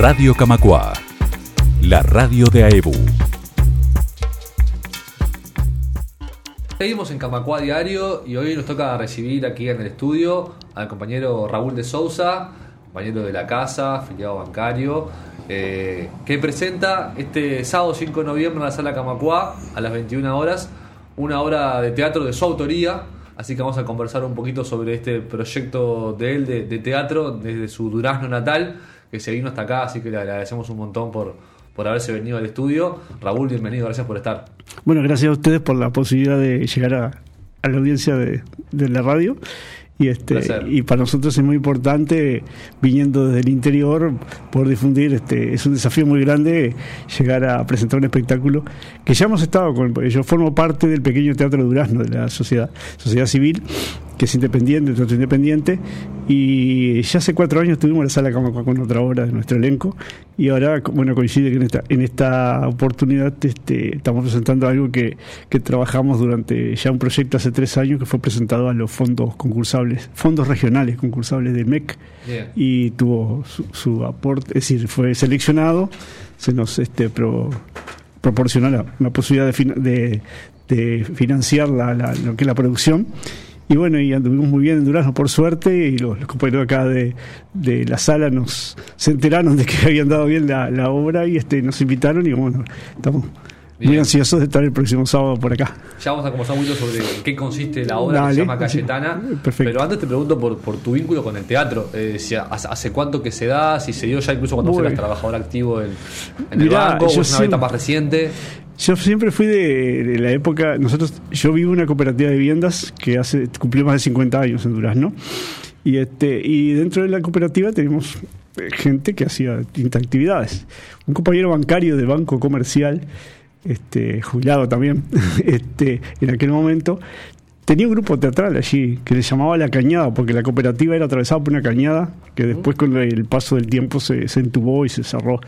Radio Camacua, la radio de AEBU. Seguimos en Camacua Diario y hoy nos toca recibir aquí en el estudio al compañero Raúl de Sousa, compañero de la casa, afiliado bancario, eh, que presenta este sábado 5 de noviembre en la sala Camacua a las 21 horas una obra de teatro de su autoría. Así que vamos a conversar un poquito sobre este proyecto de él de, de teatro desde su Durazno natal, que se vino hasta acá, así que le agradecemos un montón por, por haberse venido al estudio. Raúl, bienvenido, gracias por estar. Bueno, gracias a ustedes por la posibilidad de llegar a, a la audiencia de, de la radio. Y, este, y para nosotros es muy importante, viniendo desde el interior, por difundir. Este, es un desafío muy grande llegar a presentar un espectáculo que ya hemos estado con. Yo formo parte del pequeño Teatro Durazno de la sociedad, sociedad civil que es independiente, teatro independiente, y ya hace cuatro años tuvimos la sala Camacua con otra obra de nuestro elenco, y ahora, bueno, coincide que en esta, en esta oportunidad este, estamos presentando algo que, que trabajamos durante ya un proyecto hace tres años que fue presentado a los fondos concursables, fondos regionales concursables del MEC, yeah. y tuvo su, su, aporte, es decir, fue seleccionado, se nos este, pro, proporcionó la, la posibilidad de, de, de financiar la, la, lo que es la producción y bueno, y anduvimos muy bien en Durazno por suerte y los, los compañeros acá de, de, la sala nos se enteraron de que habían dado bien la, la obra y este nos invitaron y bueno, estamos bien. muy ansiosos de estar el próximo sábado por acá. Ya vamos a conversar mucho sobre qué consiste la obra Dale, que se llama Cayetana. Sí, pero antes te pregunto por, por tu vínculo con el teatro. Eh, si hace cuánto que se da, si se dio ya incluso cuando eras trabajador activo en, en Mirá, el banco, o es una siempre, etapa más reciente. Yo siempre fui de, de, la época, nosotros, yo vivo en una cooperativa de viviendas que hace cumplió más de 50 años en Durazno. Y, este, y dentro de la cooperativa tenemos gente que hacía distintas actividades. Un compañero bancario del Banco Comercial, este, jubilado también, este, en aquel momento, tenía un grupo teatral allí que se llamaba La Cañada, porque la cooperativa era atravesada por una cañada que después con el paso del tiempo se, se entubó y se cerró.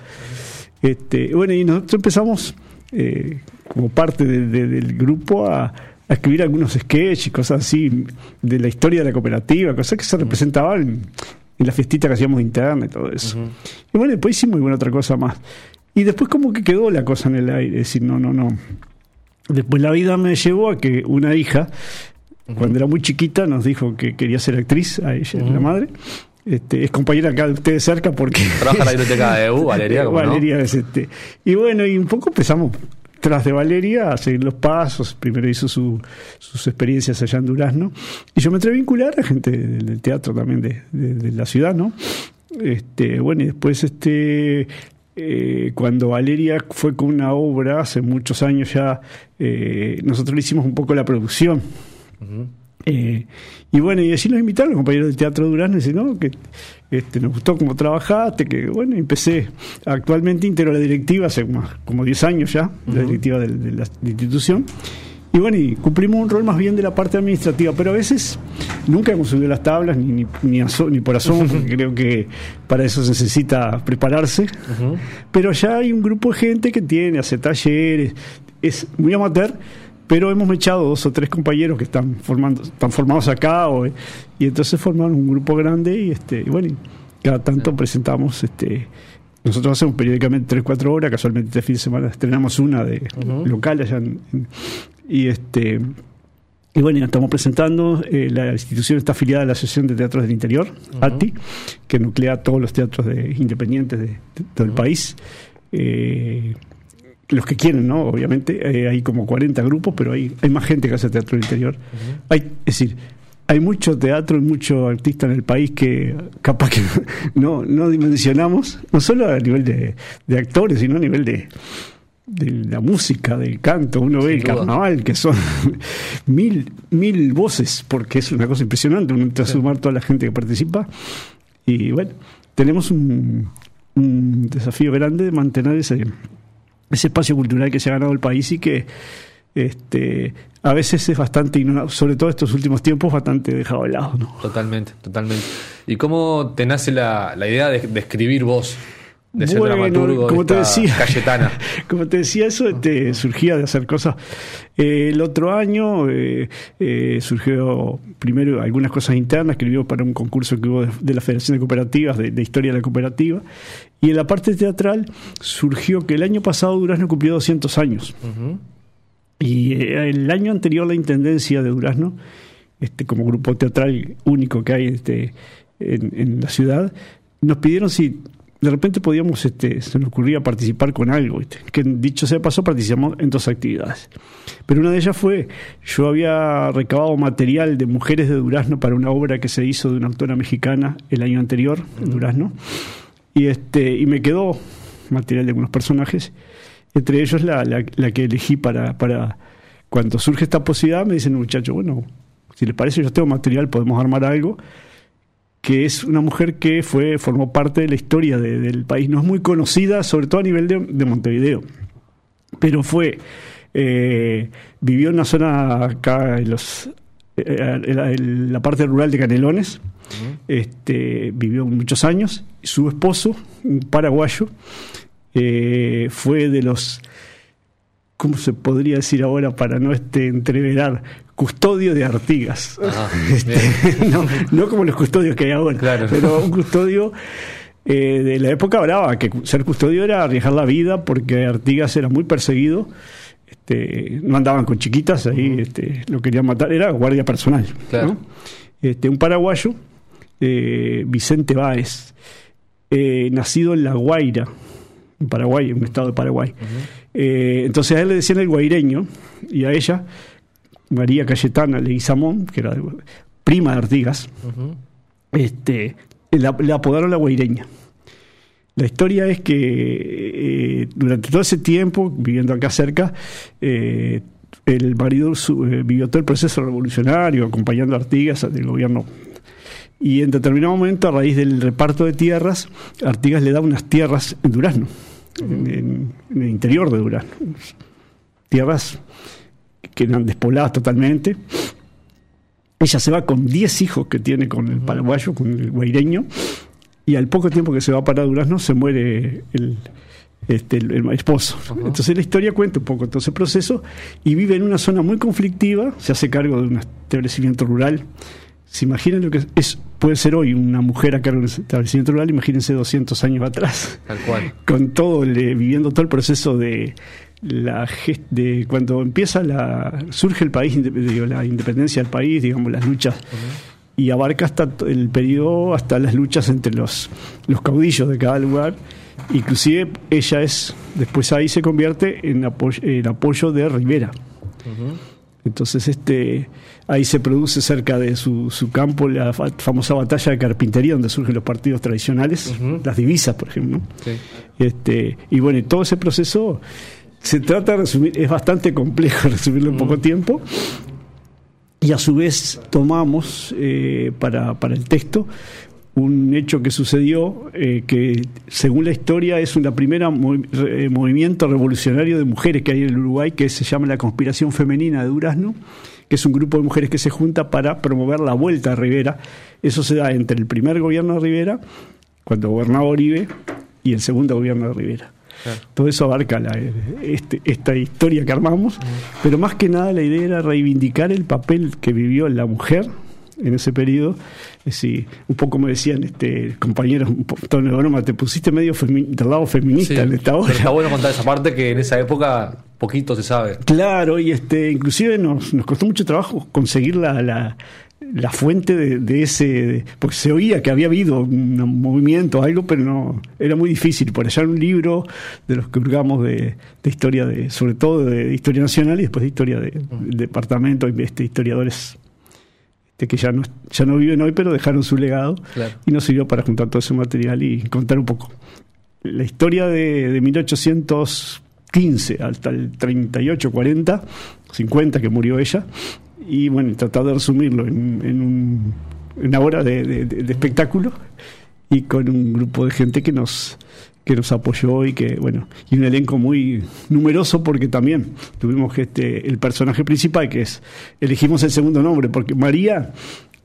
Este, bueno, y nosotros empezamos eh, como parte de, de, del grupo a, a, escribir algunos sketches y cosas así de la historia de la cooperativa, cosas que se representaban en, en la fiestita que hacíamos interna y todo eso. Uh -huh. Y bueno, después hicimos alguna otra cosa más. Y después como que quedó la cosa en el aire, es decir, no, no, no. Después la vida me llevó a que una hija, uh -huh. cuando era muy chiquita, nos dijo que quería ser actriz, a ella, uh -huh. la madre. Este, es compañera acá de ustedes cerca porque trabaja en la biblioteca de EU, Valeria. Valeria no? es este. Y bueno, y un poco empezamos tras de Valeria a seguir los pasos. Primero hizo su, sus experiencias allá en Durazno. Y yo me atreví a vincular a gente del teatro también de, de, de la ciudad, ¿no? Este, bueno, y después este eh, cuando Valeria fue con una obra hace muchos años ya, eh, nosotros le hicimos un poco la producción. Uh -huh. Eh, y bueno, y así nos invitaron los compañeros del Teatro Durán, y ¿no? que este, nos gustó cómo trabajaste, que bueno, empecé, actualmente integro la directiva hace como, como 10 años ya, uh -huh. la directiva de, de, la, institución, y bueno, y cumplimos un rol más bien de la parte administrativa, pero a veces nunca hemos subido las tablas, ni, ni, ni, aso, ni por asomo, porque creo que para eso se necesita prepararse, uh -huh. pero ya hay un grupo de gente que tiene, hace talleres, es muy amateur, pero hemos echado dos o tres compañeros que están formando están formados acá o, y entonces formaron un grupo grande y este y bueno cada tanto presentamos este nosotros hacemos periódicamente tres cuatro horas casualmente este fin de semana estrenamos una de uh -huh. local allá en, en, y este y bueno, ya estamos presentando, eh, la institución está afiliada a la Asociación de Teatros del Interior, uh -huh. ATI, que nuclea todos los teatros de, independientes de, de, de todo uh -huh. el país. Eh, los que quieren, ¿no? Obviamente, eh, hay como 40 grupos, pero hay, hay más gente que hace teatro del interior. Uh -huh. hay, es decir, hay mucho teatro y mucho artista en el país que capaz que no, no dimensionamos, no solo a nivel de, de actores, sino a nivel de, de la música, del canto. Uno Sin ve el carnaval, que son mil, mil voces, porque es una cosa impresionante. Uno entra sí. a sumar toda la gente que participa. Y bueno, tenemos un, un desafío grande de mantener ese ese espacio cultural que se ha ganado el país y que este, a veces es bastante sobre todo estos últimos tiempos, bastante dejado de lado. ¿no? Totalmente, totalmente. ¿Y cómo te nace la, la idea de, de, escribir vos? De ser Bueno, dramaturgo como de te decía. Cayetana. Como te decía, eso este, surgía de hacer cosas. Eh, el otro año eh, eh, surgió primero algunas cosas internas que escribió para un concurso que hubo de, de la Federación de Cooperativas, de, de Historia de la Cooperativa. Y en la parte teatral surgió que el año pasado Durazno cumplió 200 años. Y el año anterior la Intendencia de Durazno, este, como grupo teatral único que hay este, en, en la ciudad, nos pidieron si de repente podíamos, este, se nos ocurría participar con algo. Que dicho sea paso, participamos en dos actividades. Pero una de ellas fue, yo había recabado material de mujeres de Durazno para una obra que se hizo de una autora mexicana el año anterior en Durazno. Y, este, y me quedó material de algunos personajes, entre ellos la que elegí para, para cuando surge esta posibilidad, me dicen, muchacho, bueno, si les parece, yo tengo material, podemos armar algo que es una mujer que fue formó parte de la historia de- del país. No es muy conocida, sobre todo a nivel de, de Montevideo, pero fue eh, vivió en una zona acá en los eh, en la, en la parte rural de Canelones. Este, vivió muchos años. Su esposo, un paraguayo, eh, fue de los ¿cómo se podría decir ahora para no este, entreverar? Custodio de Artigas. Ajá, Este, no, no como los custodios que hay ahora, Claro. pero un custodio eh, de la época brava, que ser custodio era arriesgar la vida porque Artigas era muy perseguido. Este, no andaban con chiquitas, ahí este, lo querían matar, era guardia personal. Claro. ¿no? Este, un paraguayo, eh, Vicente Báez, eh, nacido en La Guaira, en Paraguay, en un estado de Paraguay. Entonces a él le decían el guaireño y a ella, María Cayetana Leguizamón, que era prima de Artigas, Ujú. este, la, le apodaron la guaireña. La historia es que eh, durante todo ese tiempo, viviendo acá cerca, eh, el marido su- eh, vivió todo el proceso revolucionario, acompañando a Artigas del gobierno. Y en determinado momento, a raíz del reparto de tierras, Artigas le da unas tierras en Durazno, en, en- en el interior de Durazno. Tierras que eran despobladas totalmente. Ella se va con 10 hijos que tiene con el paraguayo, con el guaireño, y al poco tiempo que se va para Durazno se muere el, este, el, el esposo. Entonces la historia cuenta un poco todo ese proceso y vive en una zona muy conflictiva, se hace cargo de un establecimiento rural. ¿Se imaginan lo que es, puede ser hoy una mujer a cargo de un establecimiento rural? Imagínense 200 años atrás Tal cual. con todo, viviendo todo el proceso de la de cuando empieza la surge el país, digo, la independencia del país, digamos las luchas y abarca hasta el periodo hasta las luchas entre los los caudillos de cada lugar. Inclusive ella es después ahí se convierte en apoyo, en apoyo de Rivera. Entonces, este, ahí se produce cerca de su, su campo la fa- famosa batalla de carpintería, donde surgen los partidos tradicionales, Ujú. las divisas, por ejemplo. Este, y bueno, todo ese proceso se trata de resumir, es bastante complejo resumirlo en poco tiempo. Y a su vez tomamos eh, para, para el texto un hecho que sucedió, eh, que según la historia es movi- re- eh, movimiento revolucionario de mujeres que hay en el Uruguay, que se llama la Conspiración Femenina de Durazno, que es un grupo de mujeres que se junta para promover la vuelta a Rivera. Eso se da entre el primer gobierno de Rivera, cuando gobernaba Oribe, y el segundo gobierno de Rivera. Claro. Todo eso abarca la- este- esta historia que armamos, pero más que nada la idea era reivindicar el papel que vivió la mujer en ese periodo. Es decir, un poco me decían este compañeros, tono de broma, te pusiste medio del lado feminista Sí, en esta pero hora. está bueno contar esa parte que en esa época poquito se sabe. Claro, y este, inclusive nos, nos costó mucho trabajo conseguir la, la, la fuente de, de ese, de- porque se oía que había habido un movimiento, algo, pero no, era muy difícil. Por allá un libro de los que hurgamos de, de historia, de, sobre todo de historia nacional y después de historia de, departamento, este, historiadores este, que ya no, ya no viven hoy, pero dejaron su legado Claro. y nos sirvió para juntar todo ese material y contar un poco. La historia de, de 1815 hasta el 38, 40, 50 que murió ella, y bueno, tratar de resumirlo en, en un- una hora de, de- de- espectáculo y con un grupo de gente que nos que nos apoyó y que bueno y un elenco muy numeroso porque también tuvimos este el personaje principal que es elegimos el segundo nombre porque María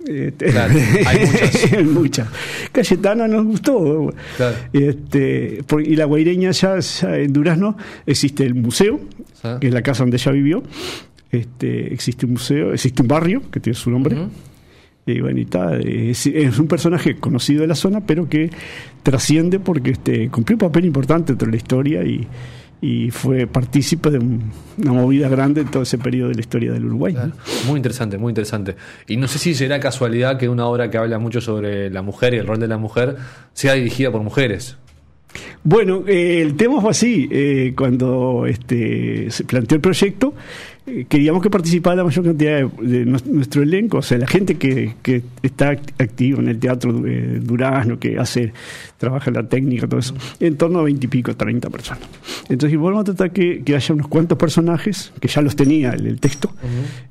Este, Claro, hay muchas. muchas. Cayetana nos gustó. Claro. Este, y la guaireña ya, ya en Durazno existe el museo, Sí. que es la casa donde ella vivió. Este, existe un museo, existe un barrio que tiene su nombre. Ujú. Y bueno, y es, es un personaje conocido de la zona, pero que trasciende porque este, cumplió un papel importante dentro de la historia y, y fue partícipe de un- una movida grande en todo ese periodo de la historia del Uruguay. ¿no? Muy interesante, muy interesante. Y no sé si será casualidad que una obra que habla mucho sobre la mujer y el rol de la mujer sea dirigida por mujeres. Bueno, eh, el tema fue así. eh, cuando este, se planteó el proyecto, queríamos que participara la mayor cantidad de, de nues- nuestro elenco, o sea, la gente que, que está act- activa en el teatro eh, Durazno, que hace, trabaja en la técnica, todo eso, en torno a veintipico, treinta personas. Entonces, volvemos a tratar que, que haya unos cuantos personajes, que ya los tenía el, el texto,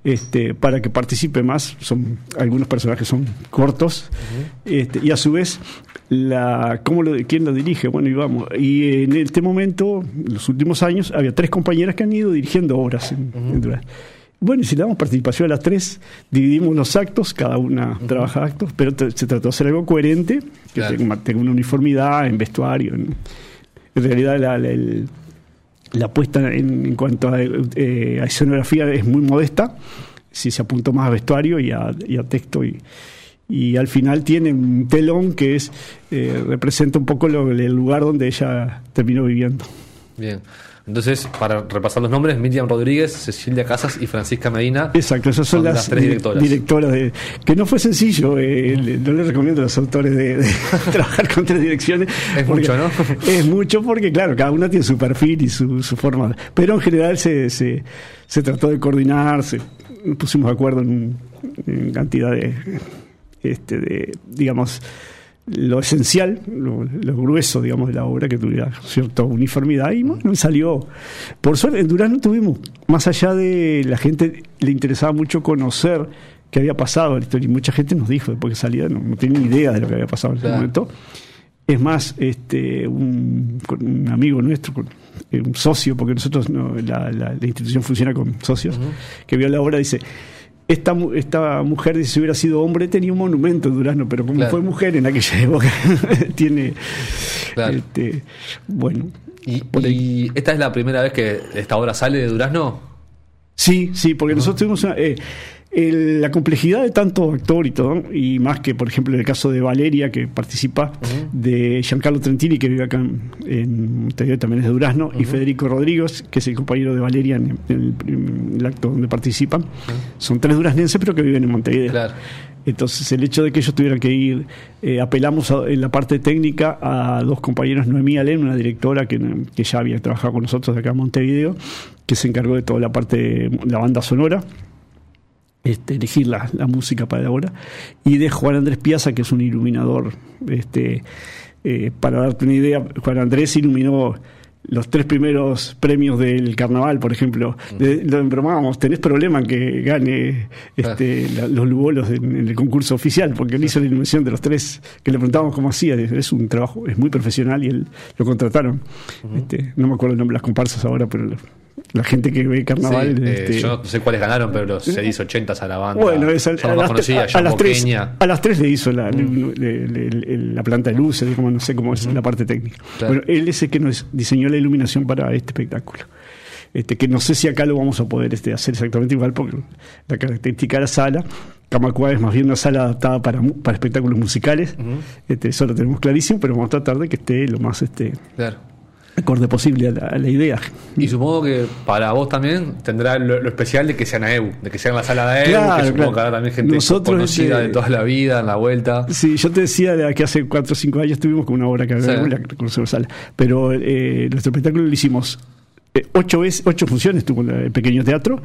este, para que participe más. Son, algunos personajes son cortos, este, y a su vez la cómo lo, quién lo dirige. Bueno y vamos. Y en este momento en los últimos años había tres compañeras que han ido dirigiendo obras en, en Durán bueno y si le damos participación a las tres dividimos los actos cada una trabaja actos pero se trató de hacer algo coherente que Claro. tenga, tenga una uniformidad en vestuario en, en realidad la, la- el- la apuesta en, en cuanto a, eh, a escenografía es muy modesta si se apuntó más a vestuario y a, y a texto y, y al final tiene un telón que es eh, representa un poco lo- el lugar donde ella terminó viviendo. Bien. Entonces, para repasar los nombres, Miriam Rodríguez, Cecilia Casas y Francisca Medina. Exacto, esas son, Son las, las tres di- directoras. directoras de, que no fue sencillo, eh, le- no les recomiendo a los autores de, de trabajar con tres direcciones. Es mucho, ¿no? Es mucho porque, claro, cada una tiene su perfil y su, su forma. Pero en general se, se, se trató de coordinarse, nos pusimos de acuerdo en, en cantidad de, este, de, digamos, lo esencial, lo, lo grueso, digamos, de la obra, que tuviera cierta uniformidad. Y bueno, salió. Por suerte, en Durán no tuvimos, más allá de la gente, le interesaba mucho conocer qué había pasado en la historia. Y mucha gente nos dijo, después que salía, no, no tenía ni idea de lo que había pasado en ese Claro. momento. Es más, este, un, un amigo nuestro, eh, un socio, porque nosotros, no, la, la- la institución funciona con socios, que vio la obra, dice, esta, esta mujer, si hubiera sido hombre, tenía un monumento en Durazno, pero como Claro. fue mujer en aquella época, tiene, Claro. este, bueno, Y, esta es la primera vez que esta obra sale de Durazno. Sí, sí, porque nosotros tuvimos una, eh, el- la complejidad de tanto actor y todo, y más que, por ejemplo, en el caso de Valeria, que participa, de Giancarlo Trentini, que vive acá en, en Montevideo, también es de Durazno, y Federico Rodríguez, que es el compañero de Valeria en, en el, en el acto donde participan. Son tres duraznenses, pero que viven en Montevideo. Claro. Entonces, el hecho de que ellos tuvieran que ir, eh, apelamos a- en la parte técnica a dos compañeros, Noemí Alén, una directora que, que ya había trabajado con nosotros de acá en Montevideo, que se encargó de toda la parte de la banda sonora, este, elegir la, la música para la obra, y de Juan Andrés Piazza, que es un iluminador. Este, eh, para darte una idea, Juan Andrés iluminó los tres primeros premios del carnaval, por ejemplo. De- lo embromábamos, tenés problema en que gane este, la- los lugolos en, en el concurso oficial, porque él hizo la iluminación de los tres, que le preguntábamos cómo hacía. Es un trabajo, es muy profesional y él lo contrataron. este, no me acuerdo el nombre de las comparsas ahora, pero la, gente que ve carnaval. Sí, eh, este, yo no sé cuáles ganaron, pero los 6, 80 a la banda. bueno, es a, yo a no las, conocía, a- a las tres, Boqueña. a las tres le hizo la, le- le- le- le- la planta de luces, como no sé cómo es la parte técnica. Claro. Bueno, él es el que nos diseñó la iluminación para este espectáculo. Este, que no sé si acá lo vamos a poder este, hacer exactamente igual, porque la característica de la sala, Camacuá es más bien una sala adaptada para, para espectáculos musicales, este, eso lo tenemos clarísimo, pero vamos a tratar de que esté lo más este, Claro. Acorde posible a la, a la idea. Y supongo que para vos también tendrá lo, lo especial de que sea en AEU, de que sea en la sala de AEU, Claro, que supongo claro. que habrá también gente Nosotros, conocida este, de toda la vida, en la vuelta. Sí, yo te decía de que hace 4 o 5 años tuvimos con una obra que había Sí. la sala. Pero eh, nuestro espectáculo lo hicimos eh, ocho, veces, ocho funciones tuvo en el pequeño teatro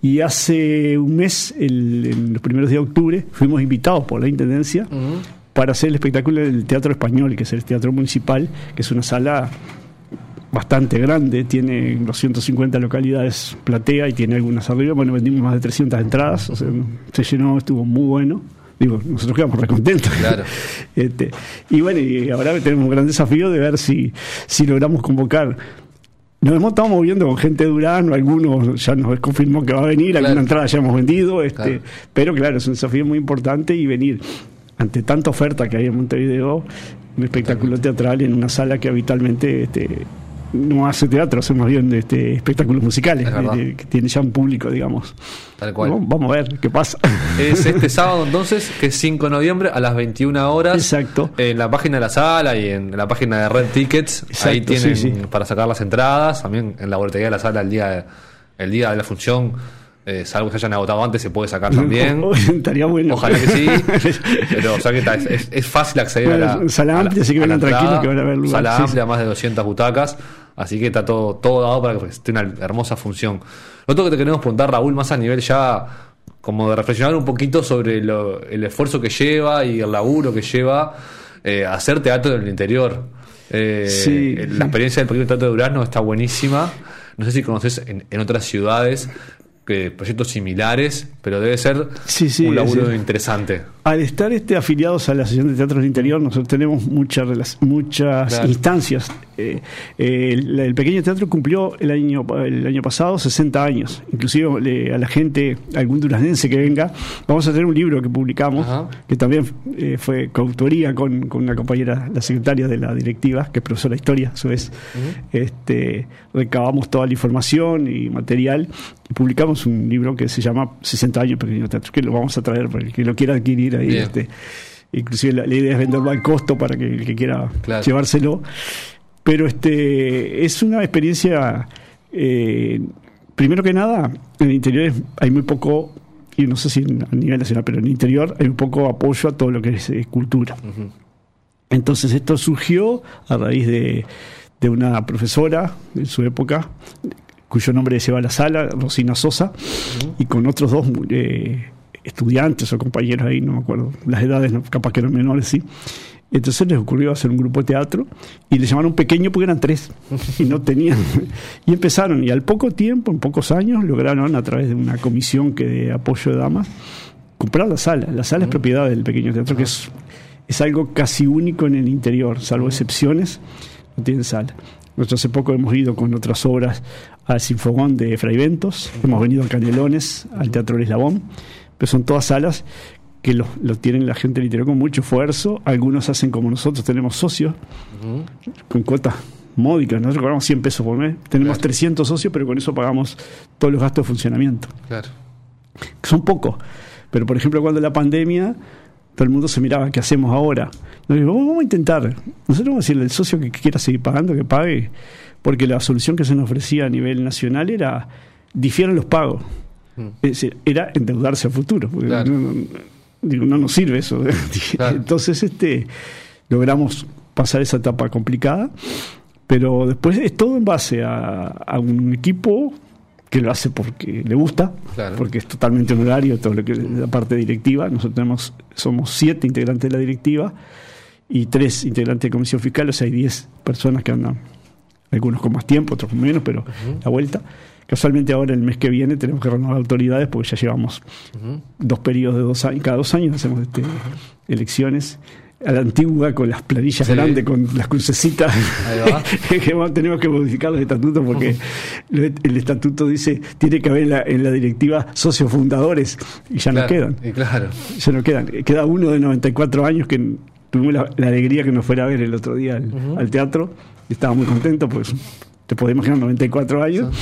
y hace un mes, el- en los primeros días de octubre, fuimos invitados por la Intendencia para hacer el espectáculo del Teatro Español, que es el Teatro Municipal, que es una sala bastante grande, tiene 250 localidades platea y tiene algunas arriba. Bueno, vendimos más de 300 entradas, o sea, se llenó, estuvo muy bueno. Digo, nosotros quedamos recontentos. Claro. Este, y bueno, y ahora tenemos un gran desafío de ver si, si logramos convocar nos hemos estado moviendo con gente de Durán, algunos ya nos confirmó que va a venir, Claro. alguna entrada ya hemos vendido, este, Claro. pero claro, es un desafío muy importante y venir ante tanta oferta que hay en Montevideo, un espectáculo teatral en una sala que habitualmente este, no hace teatro, hace más bien este, espectáculos musicales, Es de- que tiene ya un público, digamos. Tal cual. Vamos, vamos a ver qué pasa. Es este sábado entonces, que es 5 de noviembre a las 21 horas. Exacto. En la página de la sala y en la página de Red Tickets. ahí Exacto, tienen sí, sí. para sacar las entradas. También en la boletería de la sala el día el día de la función. Eh, salvo que se hayan agotado antes, se puede sacar también. Estaría bueno. Ojalá que sí. Pero o sea que está- es, es- fácil acceder Bueno, a la. sala amplia, así que vengan tranquilos que van a haber lugar, Sala sí, amplia, sí. más de 200 butacas. Así que está todo, todo dado para que esté una hermosa función. Lo otro que te queremos preguntar, Raúl, más a nivel ya como de reflexionar un poquito sobre lo- el esfuerzo que lleva y el laburo que lleva eh, hacer teatro en el interior. Eh, Sí, la experiencia del Pequeño Teatro de Durazno está buenísima. No sé si conoces en, en otras ciudades proyectos similares, pero debe ser Sí, sí, un laburo sí. interesante. Al estar este, afiliados a la Asociación de Teatro del Interior, nosotros tenemos muchas, muchas Claro. instancias. Eh, eh, el, el pequeño teatro cumplió el año, el año pasado 60 años. Inclusive le- a la gente, algún duraznense que venga, vamos a tener un libro que publicamos, Ajá. que también eh, fue coautoría con, con una compañera, la secretaria de la directiva, que es profesora de historia, a su vez. este, recabamos toda la información y material y publicamos un libro que se llama 60 años Pequeño que lo vamos a traer para el que lo quiera adquirir ahí. Este, inclusive la, la idea es venderlo al costo para que el que quiera Claro. llevárselo. Pero este es una experiencia, eh, primero que nada, en el interior hay muy poco, y no sé si a nivel nacional, pero en el interior hay un poco apoyo a todo lo que es eh, cultura. Entonces esto surgió a raíz de, de una profesora en su época, cuyo nombre lleva la sala, Rosina Sosa, y con otros dos eh, estudiantes o compañeros ahí, no me acuerdo, las edades capaz que eran menores, sí. Entonces les ocurrió hacer un grupo de teatro y le llamaron pequeño porque eran tres y no tenían. Y empezaron, y al poco tiempo, en pocos años, lograron a través de una comisión que de apoyo de damas comprar la sala. La sala es propiedad del pequeño teatro, que es, es algo casi único en el interior, salvo excepciones, no tienen sala. Nosotros hace poco hemos ido con otras obras al Sinfogón de Fray Ventos, hemos venido a Canelones, al Teatro Eslabón, pero son todas salas que lo, lo tienen la gente interior con mucho esfuerzo. Algunos hacen como nosotros, tenemos socios con cuotas módicas, nosotros cobramos 100 pesos por mes. Tenemos Claro. 300 socios, pero con eso pagamos todos los gastos de funcionamiento Claro. son pocos. Pero, por ejemplo, cuando la pandemia, todo el mundo se miraba, ¿qué hacemos ahora? Nos digo, vamos a intentar. Nosotros vamos a decirle al socio que quiera seguir pagando, que pague, porque la solución que se nos ofrecía a nivel nacional era difieran los pagos. Mm. Es decir, era endeudarse a futuro. porque Claro. no, no- digo, no nos sirve eso. Claro. Entonces, este, logramos pasar esa etapa complicada, pero después es todo en base a, a un equipo que lo hace porque le gusta, Claro. porque es totalmente honorario todo lo que es la parte directiva. Nosotros tenemos, somos siete integrantes de la directiva y tres integrantes de comisión fiscal, o sea, hay diez personas que andan, algunos con más tiempo, otros con menos, pero la vuelta. Casualmente ahora el mes que viene tenemos que renovar autoridades porque ya llevamos dos periodos de dos años, cada dos años hacemos este, elecciones a la antigua con las planillas Sí. grandes, con las crucecitas, que tenemos que modificar los estatutos porque el estatuto dice tiene que haber en la, en la directiva socios fundadores y ya no Claro. quedan, Y claro. ya no quedan. Queda uno de 94 años que tuvimos la, la alegría que nos fuera a ver el otro día al, teatro y estaba muy contento, pues te podés imaginar 94 años.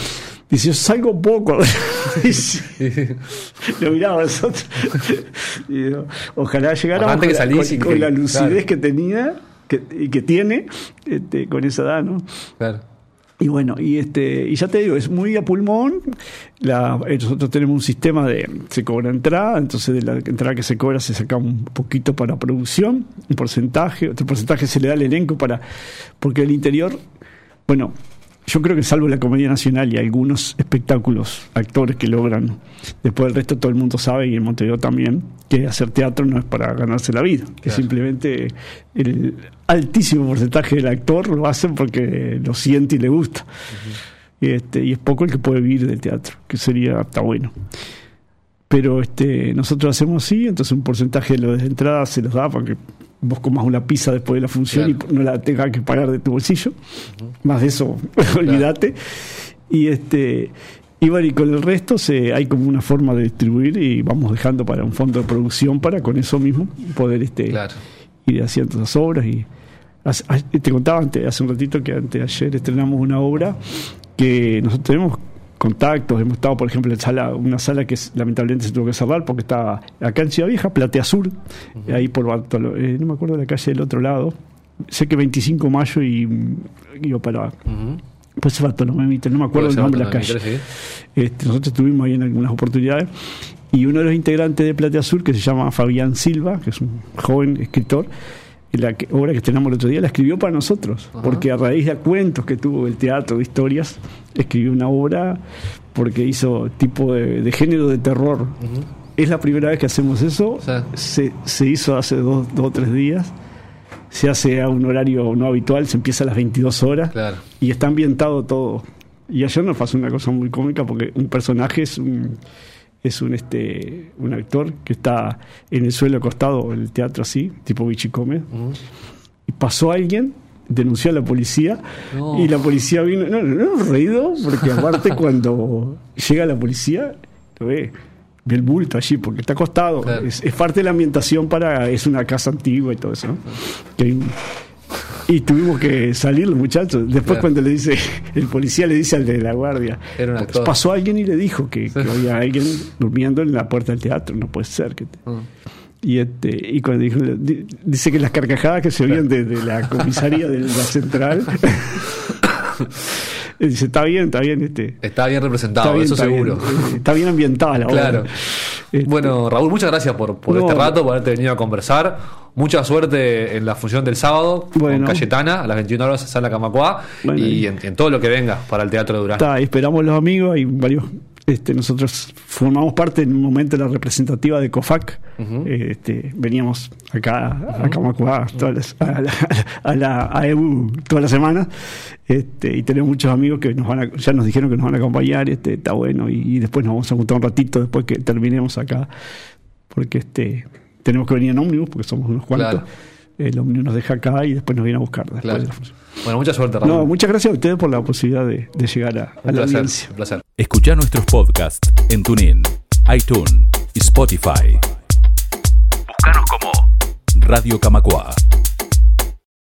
Dice, yo salgo poco. Lo miraba a nosotros. Y ojalá llegara que salís con- y con que- la lucidez claro. que tenía que, y que tiene este, con esa edad, ¿no? Claro. Y bueno, y este y ya te digo, es muy a pulmón. La, eh, nosotros tenemos un sistema de se cobra entrada, entonces de la entrada que se cobra se saca un poquito para producción, un porcentaje, otro porcentaje se le da al elenco para porque el interior, bueno, yo creo que salvo la Comedia Nacional y algunos espectáculos, actores que logran, después del resto todo el mundo sabe, y en Montevideo también, que hacer teatro no es para ganarse la vida, que Claro. simplemente el altísimo porcentaje del actor lo hace porque lo siente y le gusta. y, este, y es poco el que puede vivir del teatro, que sería, está bueno. Pero este, nosotros hacemos así, entonces un porcentaje de las entradas se los da porque vos comas una pizza después de la función Claro. y no la tengas que pagar de tu bolsillo. Más de eso, olvídate. Y este y bueno, y con el resto se, hay como una forma de distribuir y vamos dejando para un fondo de producción para con eso mismo poder este Claro. ir haciendo esas obras y te contaba antes, hace un ratito que antes ayer estrenamos una obra que nosotros tenemos contactos, hemos estado por ejemplo en sala, una sala que es- lamentablemente se tuvo que cerrar porque estaba acá en Ciudad Vieja, Platea Sur, ahí por Bartolo, eh, no me acuerdo de la calle del otro lado, sé que 25 de mayo y mm, iba para Ujú. pues Bartolomé no me acuerdo el nombre de la calle. Este, nosotros estuvimos ahí en algunas oportunidades. Y uno de los integrantes de Platea Sur, que se llama Fabián Silva, que es un joven escritor, la obra que estrenamos el otro día la escribió para nosotros, Ajá. porque a raíz de cuentos que tuvo el teatro de historias, escribió una obra porque hizo tipo de, de género de terror. Es la primera vez que hacemos eso, se, se hizo hace dos, dos o tres días, se hace a un horario no habitual, se empieza a las 22 horas Claro. y está ambientado todo. Y ayer nos pasó una cosa muy cómica porque un personaje es un es un este un actor que está en el suelo acostado en el teatro así, tipo bichicome, Ujú. y pasó alguien denunció a la policía No. y la policía vino no, no, no reído porque aparte cuando llega la policía lo ve ve el bulto allí porque está acostado Claro. es, es parte de la ambientación para es una casa antigua y todo eso ¿no? Que hay un- y tuvimos que salir los muchachos. Después Claro. cuando le dice el policía le dice al de la guardia pasó alguien y le dijo que, había alguien durmiendo en la puerta del teatro. No puede ser que te- Ujú. y este y cuando dijo di- dice que las carcajadas que se oían desde la comisaría de la central dice está bien está bien este Está bien representado, está bien, eso está seguro. está bien ambientada la obra Claro. Este, Bueno, Raúl, muchas gracias por, por No. este rato, por haberte venido a conversar. Mucha suerte en la función del sábado Bueno. con Cayetana a las 21 horas en Sala Camacuá Bueno, y y- en, en todo lo que venga para el Teatro de Durazno. está, esperamos los amigos hay varios este, nosotros formamos parte en un momento de la representativa de COFAC. Eh, este, veníamos acá a Camacuá todas las- a la, a la a EBU todas las semanas este, y tenemos muchos amigos que nos van a, ya nos dijeron que nos van a acompañar este, está bueno y, y después nos vamos a juntar un ratito después que terminemos acá porque este tenemos que venir en ómnibus porque somos unos cuantos Claro. El ómnibus nos deja acá y después nos viene a buscar después Claro. de la. Bueno, mucha suerte, Raúl. no muchas gracias a ustedes por la posibilidad de, de llegar a, a un la placer, audiencia un placer. Escucha nuestros podcasts en TuneIn, iTunes y Spotify. Búscanos como Radio Camacua.